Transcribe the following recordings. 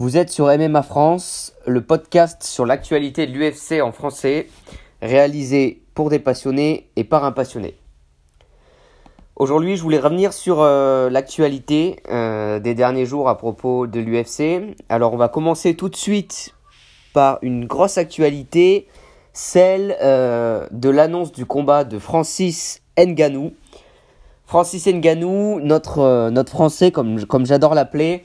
Vous êtes sur MMA France, le podcast sur l'actualité de l'UFC en français, réalisé pour des passionnés et par un passionné. Aujourd'hui, je voulais revenir sur euh, l'actualité euh, des derniers jours à propos de l'UFC. Alors, on va commencer tout de suite par une grosse actualité, celle euh, de l'annonce du combat de Francis Nganou. Francis Nganou, notre, notre français, comme, comme j'adore l'appeler,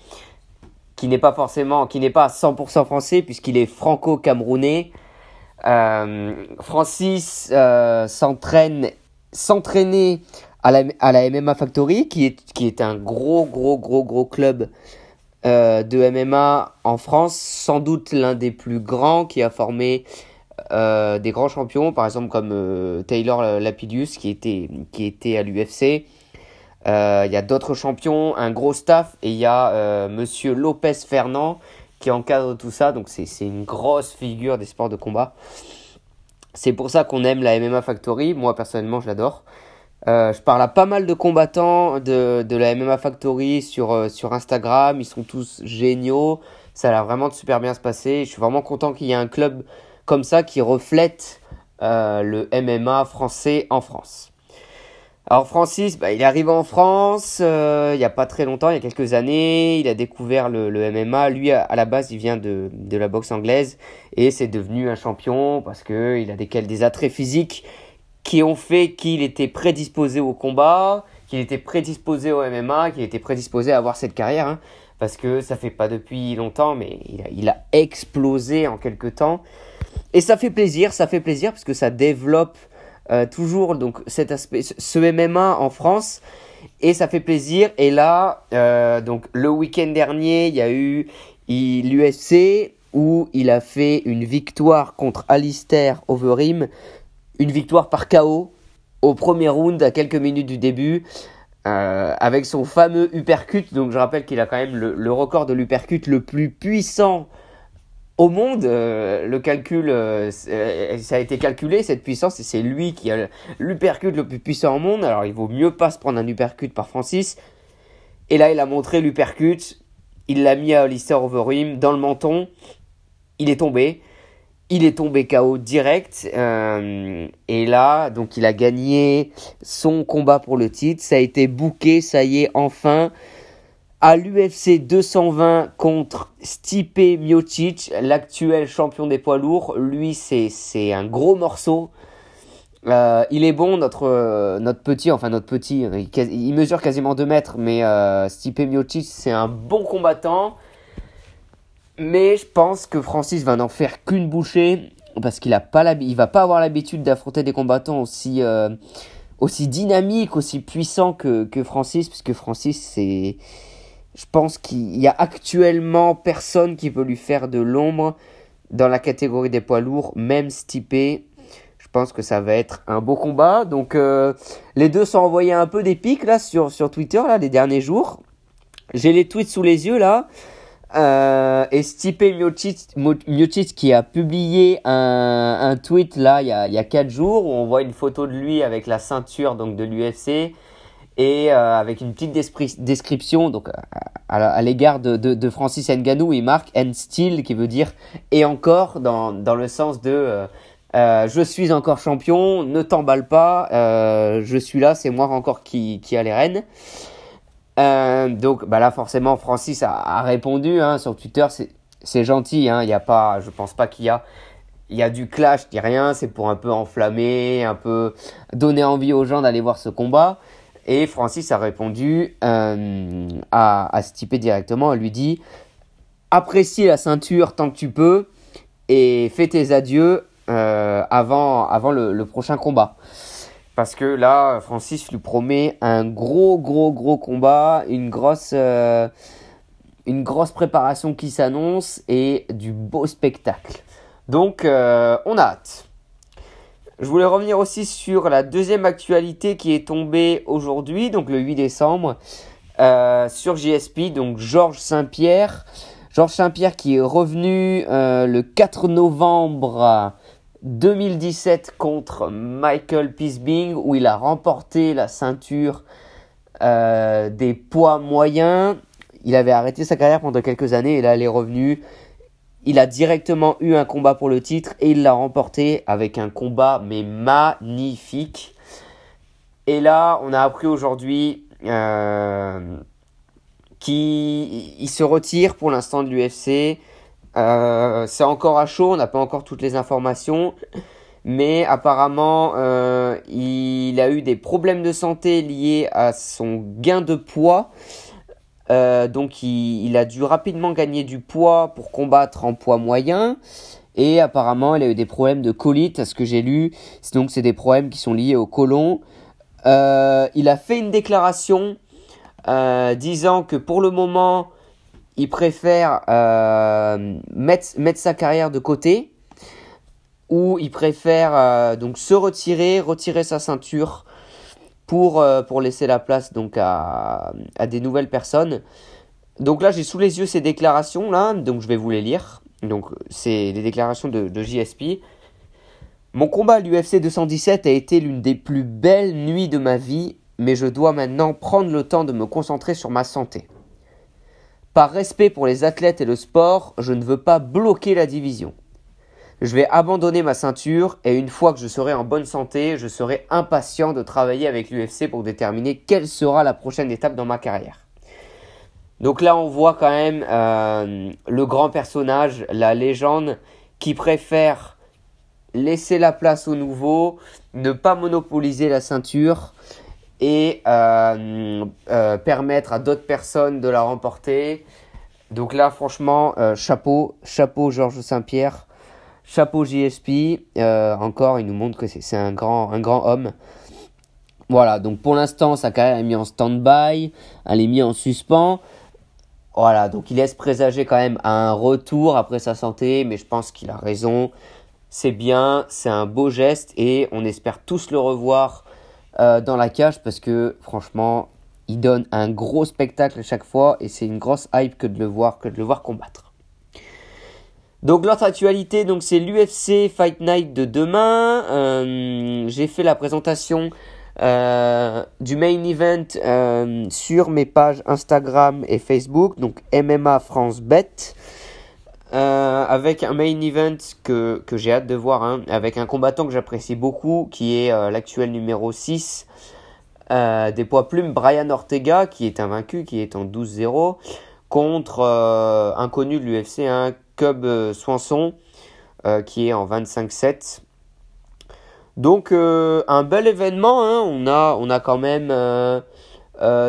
qui n'est pas forcément, qui n'est pas 100% français puisqu'il est franco-camerounais. Euh, Francis euh, s'entraîne, s'entraîner à la, à la MMA Factory, qui est, qui est un gros, gros, gros, gros club euh, de MMA en France, sans doute l'un des plus grands, qui a formé euh, des grands champions, par exemple comme Taylor Lapidus, qui était, qui était à l'UFC. Euh, il y a d'autres champions, un gros staff, et il y a euh, Monsieur Lopez Fernand qui encadre tout ça. Donc c'est une grosse figure des sports de combat. C'est pour ça qu'on aime la MMA Factory. Moi personnellement, je l'adore. Euh, je parle à pas mal de combattants de, de la MMA Factory sur, euh, sur Instagram. Ils sont tous géniaux. Ça a l'air vraiment de super bien se passer. Je suis vraiment content qu'il y ait un club comme ça qui reflète euh, le MMA français en France. Alors Francis, bah, il est arrivé en France euh, il n'y a pas très longtemps, il y a quelques années, il a découvert le, MMA. Lui, à, à, la base, il vient de, de la boxe anglaise et c'est devenu un champion parce que il a des, des attraits physiques qui ont fait qu'il était prédisposé au combat, qu'il était prédisposé au MMA, qu'il était prédisposé à avoir cette carrière. Hein, parce que ça fait pas depuis longtemps, mais il a, il a explosé en quelques temps. Et ça fait plaisir, ça fait plaisir parce que ça développe euh, toujours donc cet aspect, ce MMA en France et ça fait plaisir. Et là, euh, donc le week-end dernier, il y a eu l'UFC où il a fait une victoire contre Alistair Overeem, une victoire par KO au premier round à quelques minutes du début. Euh, avec son fameux uppercut, donc je rappelle qu'il a quand même le, le record de l'uppercut le plus puissant au monde, euh, le calcul, euh, ça a été calculé, cette puissance, et c'est lui qui a l'uppercut le plus puissant au monde. Alors, il vaut mieux pas se prendre un uppercut par Francis. Et là, il a montré l'uppercut. Il l'a mis à Lister Overeem dans le menton. Il est tombé. Il est tombé KO direct. Euh, et là, donc, il a gagné son combat pour le titre. Ça a été booké, ça y est, enfin à l'UFC 220 contre Stipe Miocic, l'actuel champion des poids lourds. Lui, c'est un gros morceau. Euh, il est bon, notre, euh, petit, enfin notre petit, il, il mesure quasiment 2 mètres, mais euh, Stipe Miocic, c'est un bon combattant. Mais je pense que Francis va n'en faire qu'une bouchée, parce qu'il ne va pas avoir l'habitude d'affronter des combattants aussi, euh, aussi dynamiques, aussi puissants que, que Francis, puisque Francis, c'est je pense qu'il y a actuellement personne qui peut lui faire de l'ombre dans la catégorie des poids lourds, même Stipe. Je pense que ça va être un beau combat. Donc euh, les deux sont envoyés un peu des pics là sur, sur Twitter là les derniers jours. J'ai les tweets sous les yeux là. Euh, et Stipe Miocic, qui a publié un, un tweet là il y, a, il y a 4 jours où on voit une photo de lui avec la ceinture donc de l'UFC et euh, avec une petite description donc à, à l'égard de, Francis Ngannou, il marque and still qui veut dire et encore dans, dans le sens de euh, euh, je suis encore champion, ne t'emballe pas, euh, je suis là, c'est moi encore qui, qui a les rênes. Euh, donc bah là forcément Francis a, a répondu hein, sur Twitter, c'est gentil, hein, y a pas, je pense pas qu'il y a il y a du clash, je dis rien, c'est pour un peu enflammer, un peu donner envie aux gens d'aller voir ce combat. Et Francis a répondu euh, à, à Stipe directement. Elle lui dit Apprécie la ceinture tant que tu peux et fais tes adieux euh, avant, le, prochain combat. Parce que là, Francis lui promet un gros, gros, gros combat, une grosse, euh, une grosse préparation qui s'annonce et du beau spectacle. Donc, on a hâte. Je voulais revenir aussi sur la deuxième actualité qui est tombée aujourd'hui, donc le 8 décembre, euh, sur JSP, donc Georges Saint-Pierre. Georges Saint-Pierre qui est revenu euh, le 4 novembre 2017 contre Michael Pisbing, où il a remporté la ceinture euh, des poids moyens. il avait arrêté sa carrière pendant quelques années et là, il est revenu. Il a directement eu un combat pour le titre et il l'a remporté avec un combat mais magnifique. Et là, on a appris aujourd'hui euh, qu'il se retire pour l'instant de l'UFC. Euh, c'est encore à chaud, on n'a pas encore toutes les informations. Mais apparemment, euh, il a eu des problèmes de santé liés à son gain de poids. Euh, donc il, a dû rapidement gagner du poids pour combattre en poids moyen. Et apparemment, il a eu des problèmes de colite, à ce que j'ai lu. Donc c'est des problèmes qui sont liés au côlon. Euh, il a fait une déclaration disant que pour le moment, il préfère mettre, mettre sa carrière de côté ou il préfère euh, donc se retirer, retirer sa ceinture pour, euh, pour laisser la place donc à, à des nouvelles personnes. Donc là, j'ai sous les yeux ces déclarations là, donc je vais vous les lire. Donc c'est les déclarations de, de JSP. Mon combat à l'UFC 217 a été l'une des plus belles nuits de ma vie, mais je dois maintenant prendre le temps de me concentrer sur ma santé. Par respect pour les athlètes et le sport, je ne veux pas bloquer la division. Je vais abandonner ma ceinture et une fois que je serai en bonne santé, je serai impatient de travailler avec l'UFC pour déterminer quelle sera la prochaine étape dans ma carrière. Donc là, on voit quand même euh, le grand personnage, la légende, qui préfère laisser la place au nouveau, ne pas monopoliser la ceinture et euh, euh, permettre à d'autres personnes de la remporter. Donc là, franchement, chapeau, chapeau Georges Saint-Pierre. Chapeau JSP, euh, encore, il nous montre que c'est un grand, homme. Voilà, donc pour l'instant, sa carrière est mise en stand-by, elle est mise en suspens. Voilà, donc il laisse présager quand même un retour après sa santé, mais je pense qu'il a raison. C'est bien, c'est un beau geste et on espère tous le revoir euh, dans la cage parce que franchement, il donne un gros spectacle à chaque fois et c'est une grosse hype que de le voir, que de le voir combattre. Donc l'autre actualité, donc c'est l'UFC Fight Night de demain. Euh, j'ai fait la présentation euh, du main event euh, sur mes pages Instagram et Facebook, donc MMA France Bet, avec un main event que, j'ai hâte de voir, hein, avec un combattant que j'apprécie beaucoup, qui est l'actuel numéro 6 des poids plumes, Brian Ortega, qui est invaincu, qui est en 12-0, contre un connu de l'UFC, hein, Cub euh, euh, qui est en 25-7. Donc euh, un bel événement, hein. on, a, quand même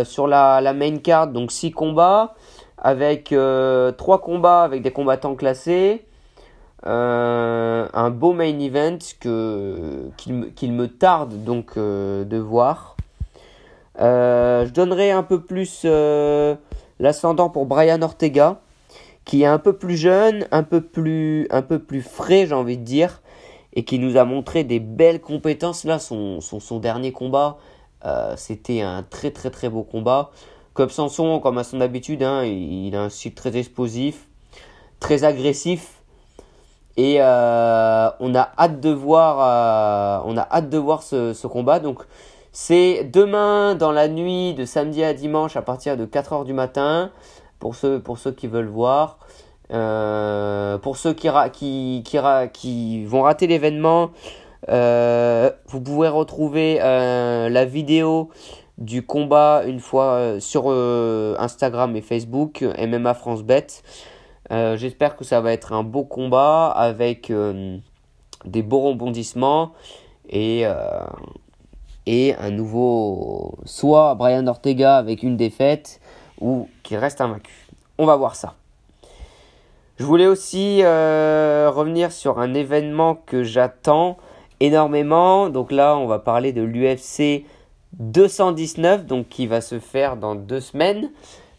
sur la, main card donc 6 combats avec 3 combats avec des combattants classés. un beau main event qu'il me tarde donc de voir. je donnerai un peu plus l'ascendant pour Brian Ortega qui est un peu plus jeune, un peu plus, un peu plus frais, j'ai envie de dire, et qui nous a montré des belles compétences. Là, son, son, dernier combat, euh, c'était un très très très beau combat. Comme Sanson, comme à son habitude, hein, il, a un style très explosif, très agressif. Et euh, on a hâte de voir, euh, on a hâte de voir ce, ce combat. Donc c'est demain dans la nuit de samedi à dimanche à partir de 4h du matin pour ceux, pour ceux qui veulent voir. Euh, pour ceux qui, qui, qui, qui vont rater l'événement, euh, vous pouvez retrouver euh, la vidéo du combat une fois sur Instagram et Facebook, MMA France Bet. J'espère que ça va être un beau combat avec des beaux rebondissements et, et un nouveau, soit Brian Ortega avec une défaite, ou qui reste invaincu. On va voir ça. Je voulais aussi euh, revenir sur un événement que j'attends énormément. Donc là, on va parler de l'UFC 219, donc qui va se faire dans deux semaines.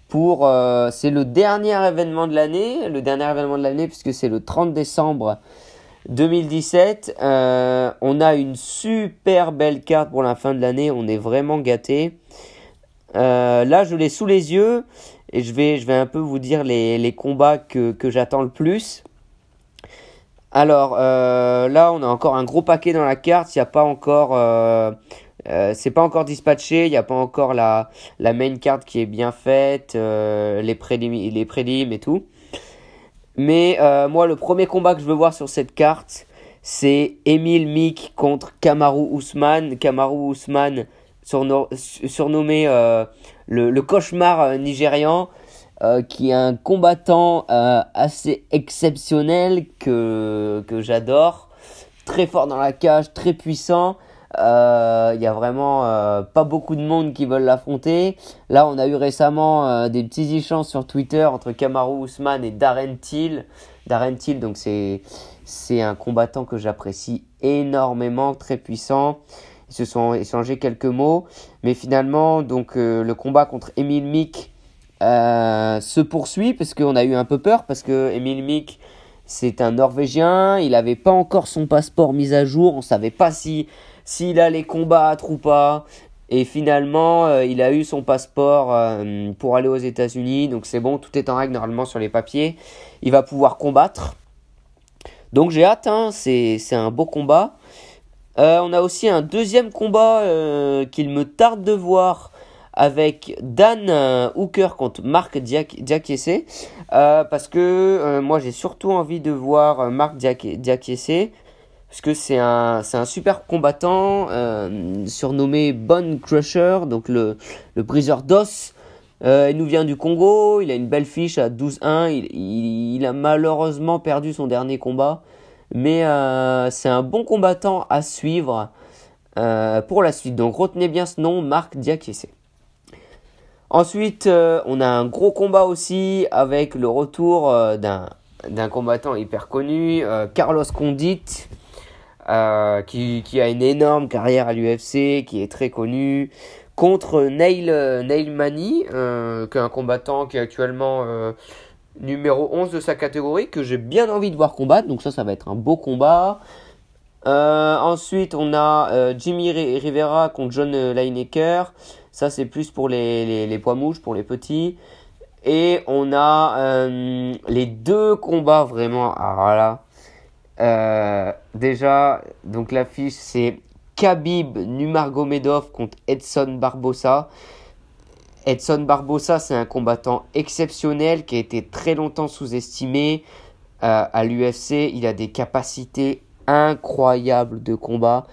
Pour, euh, c'est le dernier événement de l'année, le dernier événement de l'année puisque c'est le 30 décembre 2017. Euh, on a une super belle carte pour la fin de l'année. On est vraiment gâté. Euh, là, je l'ai sous les yeux et je vais, un peu vous dire les, combats que, j'attends le plus. Alors euh, là, on a encore un gros paquet dans la carte. Il n'y a pas encore euh, c'est pas encore dispatché, il n'y a pas encore la, main card qui est bien faite, les prélims les et tout. Mais moi, le premier combat que je veux voir sur cette carte, c'est Emile Mick contre Kamaru Ousmane. Kamaru Ousmane, surnommé le, le, cauchemar nigérian, qui est un combattant assez exceptionnel que, que j'adore. Très fort dans la cage, très puissant. Il euh, y a vraiment euh, pas beaucoup de monde qui veulent l'affronter. Là, on a eu récemment euh, des petits échanges sur Twitter entre Kamaru Usman et Darren Till. Darren Till, donc c'est c'est un combattant que j'apprécie énormément, très puissant. Ils se sont échangés quelques mots, mais finalement, donc le combat contre Emile Mick se poursuit parce qu'on a eu un peu peur parce que Emile Mick c'est un Norvégien, il n'avait pas encore son passeport mis à jour, on savait pas si s'il allait combattre ou pas. Et finalement, euh, il a eu son passeport euh, pour aller aux États-Unis. Donc c'est bon, tout est en règle normalement sur les papiers. Il va pouvoir combattre. Donc j'ai hâte, hein, c'est un beau combat. Euh, on a aussi un deuxième combat qu'il me tarde de voir avec Dan Hooker contre Marc Diakese. parce que moi j'ai surtout envie de voir Marc Diakese parce que c'est un, un super combattant euh, surnommé Bone Crusher, donc le, le briseur d'os. Euh, il nous vient du Congo, il a une belle fiche à 12-1, il, il, a malheureusement perdu son dernier combat, mais euh, c'est un bon combattant à suivre pour la suite. Donc retenez bien ce nom, Marc Diakese. Ensuite, on a un gros combat aussi avec le retour d'un, combattant hyper connu, Carlos Condit. Euh, qui, qui, a une énorme carrière à l'UFC, qui est très connu, contre Neil, euh, Neil Mani, euh, un combattant qui est actuellement euh, numéro 11 de sa catégorie, que j'ai bien envie de voir combattre, donc ça, ça va être un beau combat. ensuite, on a Jimmy Rivera contre John Lineker, ça c'est plus pour les, les, les, poids mouches, pour les petits. Et on a les deux combats vraiment, euh, déjà, donc l'affiche c'est Khabib Numargomedov contre Edson Barbosa. Edson Barbosa, c'est un combattant exceptionnel qui a été très longtemps sous-estimé euh, à l'UFC. Il a des capacités incroyables de combat.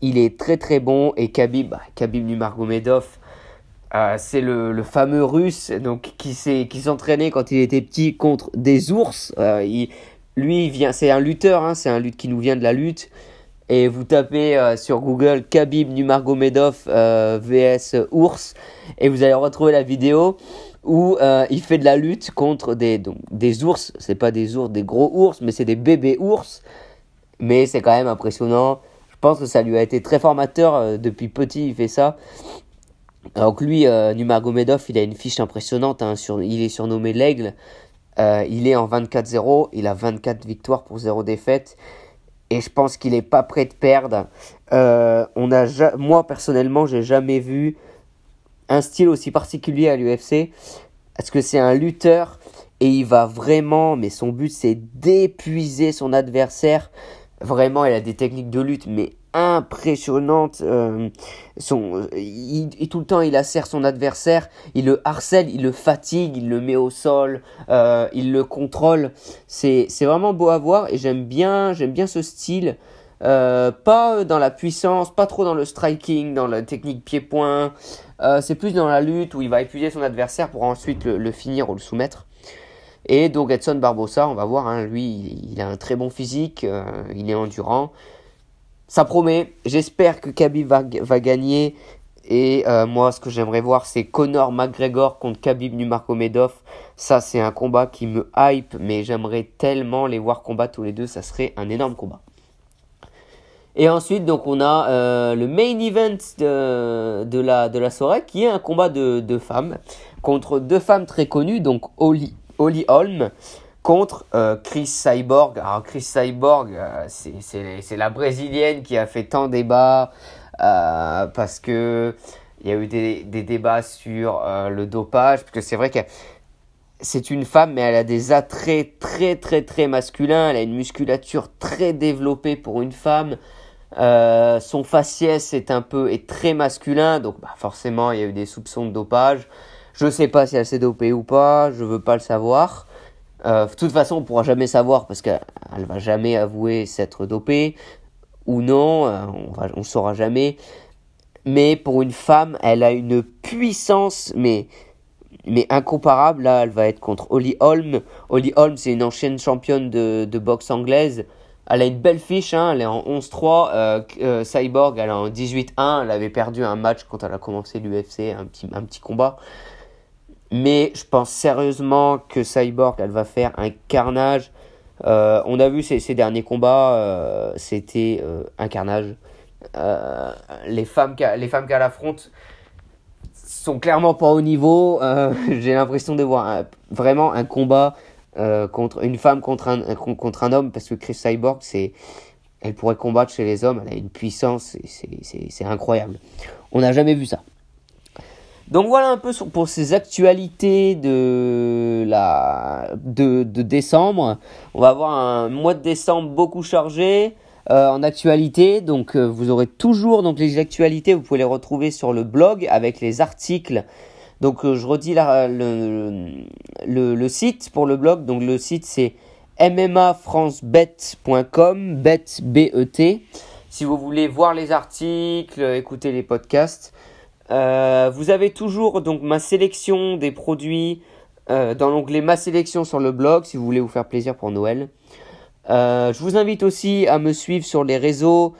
Il est très très bon et Khabib, bah, Khabib Nurmagomedov, euh, c'est le, fameux russe donc qui s'entraînait quand il était petit contre des ours. il, lui, vient, c'est un lutteur, hein, c'est un lutte qui nous vient de la lutte. Et vous tapez euh, sur Google Khabib Nurmagomedov euh, vs ours et vous allez retrouver la vidéo où euh, il fait de la lutte contre des donc, des ours. C'est pas des ours, des gros ours, mais c'est des bébés ours. Mais c'est quand même impressionnant. Je pense que ça lui a été très formateur depuis petit. Il fait ça. Donc lui, Nurmagomedov, il a une fiche impressionnante. Hein, sur, il est surnommé l'aigle. Euh, il est en 24-0, il a 24 victoires pour 0 défaite. Et je pense qu'il n'est pas prêt de perdre. Euh, on a moi, personnellement, j'ai jamais vu un style aussi particulier à l'UFC. Parce que c'est un lutteur et il va vraiment, mais son but c'est d'épuiser son adversaire. Vraiment, il a des techniques de lutte, mais impressionnante. Euh, son, il, tout le temps, il assère son adversaire, il le harcèle, il le fatigue, il le met au sol, euh, il le contrôle. C'est, vraiment beau à voir et j'aime bien, j'aime bien ce style. Euh, pas dans la puissance, pas trop dans le striking, dans la technique pied-point. c'est plus dans la lutte où il va épuiser son adversaire pour ensuite le, finir ou le soumettre. Et donc Edson Barbosa, on va voir, hein, lui, il a un très bon physique, il est endurant ça promet. J'espère que Khabib va, gagner. Et euh, moi, ce que j'aimerais voir, c'est Conor McGregor contre Khabib Nurmagomedov. Ça, c'est un combat qui me hype, mais j'aimerais tellement les voir combattre tous les deux. Ça serait un énorme combat. Et ensuite, donc, on a euh, le main event de, la, de soirée, qui est un combat de, de femmes contre deux femmes très connues, donc Holly, Holly Holm contre euh, Chris Cyborg. Alors Chris Cyborg, euh, c'est la brésilienne qui a fait tant débat euh, parce que il y a eu des, des débats sur le dopage, parce que c'est vrai que c'est une femme, mais elle a des attraits très très très masculins, elle a une musculature très développée pour une femme. Son faciès est un peu est très masculin, donc bah, forcément il y a eu des soupçons de dopage. Je sais pas si elle s'est dopée ou pas, je veux pas le savoir. Euh, de toute façon, on pourra jamais savoir parce qu'elle va jamais avouer s'être dopée ou non, euh, on, on saura jamais. Mais pour une femme, elle a une puissance, mais mais incomparable. Là, elle va être contre Holly Holm. Holly Holm, c'est une ancienne championne de, de boxe anglaise. Elle a une belle fiche, hein, elle est en 11-3. Euh, euh, Cyborg, elle est en 18-1. Elle avait perdu un match quand elle a commencé l'UFC, un petit, un petit combat. Mais je pense sérieusement que Cyborg, elle va faire un carnage. Euh, on a vu ces, derniers combats, c'était un carnage. les femmes qu'elle affronte sont clairement pas au niveau. J'ai l'impression de voir vraiment un combat euh, contre une femme contre un, contre un homme parce que Chris Cyborg c'est elle pourrait combattre chez les hommes elle a une puissance c'est incroyable on n'a jamais vu ça donc voilà un peu pour ces actualités de la de, de décembre on va avoir un mois de décembre beaucoup chargé euh, en actualité donc euh, vous aurez toujours donc les actualités vous pouvez les retrouver sur le blog avec les articles donc euh, je redis le, le, site pour le blog. Donc le site c'est mmafrancebet.com, bet B-E-T. Si vous voulez voir les articles, écouter les podcasts. Euh, vous avez toujours donc ma sélection des produits euh, dans l'onglet Ma sélection sur le blog si vous voulez vous faire plaisir pour Noël. je vous invite aussi à me suivre sur les réseaux,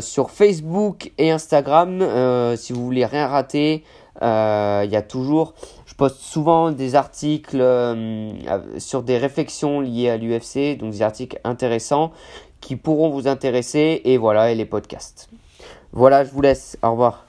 sur Facebook et Instagram si vous voulez rien rater. Euh, il y a toujours, je poste souvent des articles euh, sur des réflexions liées à l'UFC, donc des articles intéressants qui pourront vous intéresser et voilà, et les podcasts. Voilà, je vous laisse. Au revoir.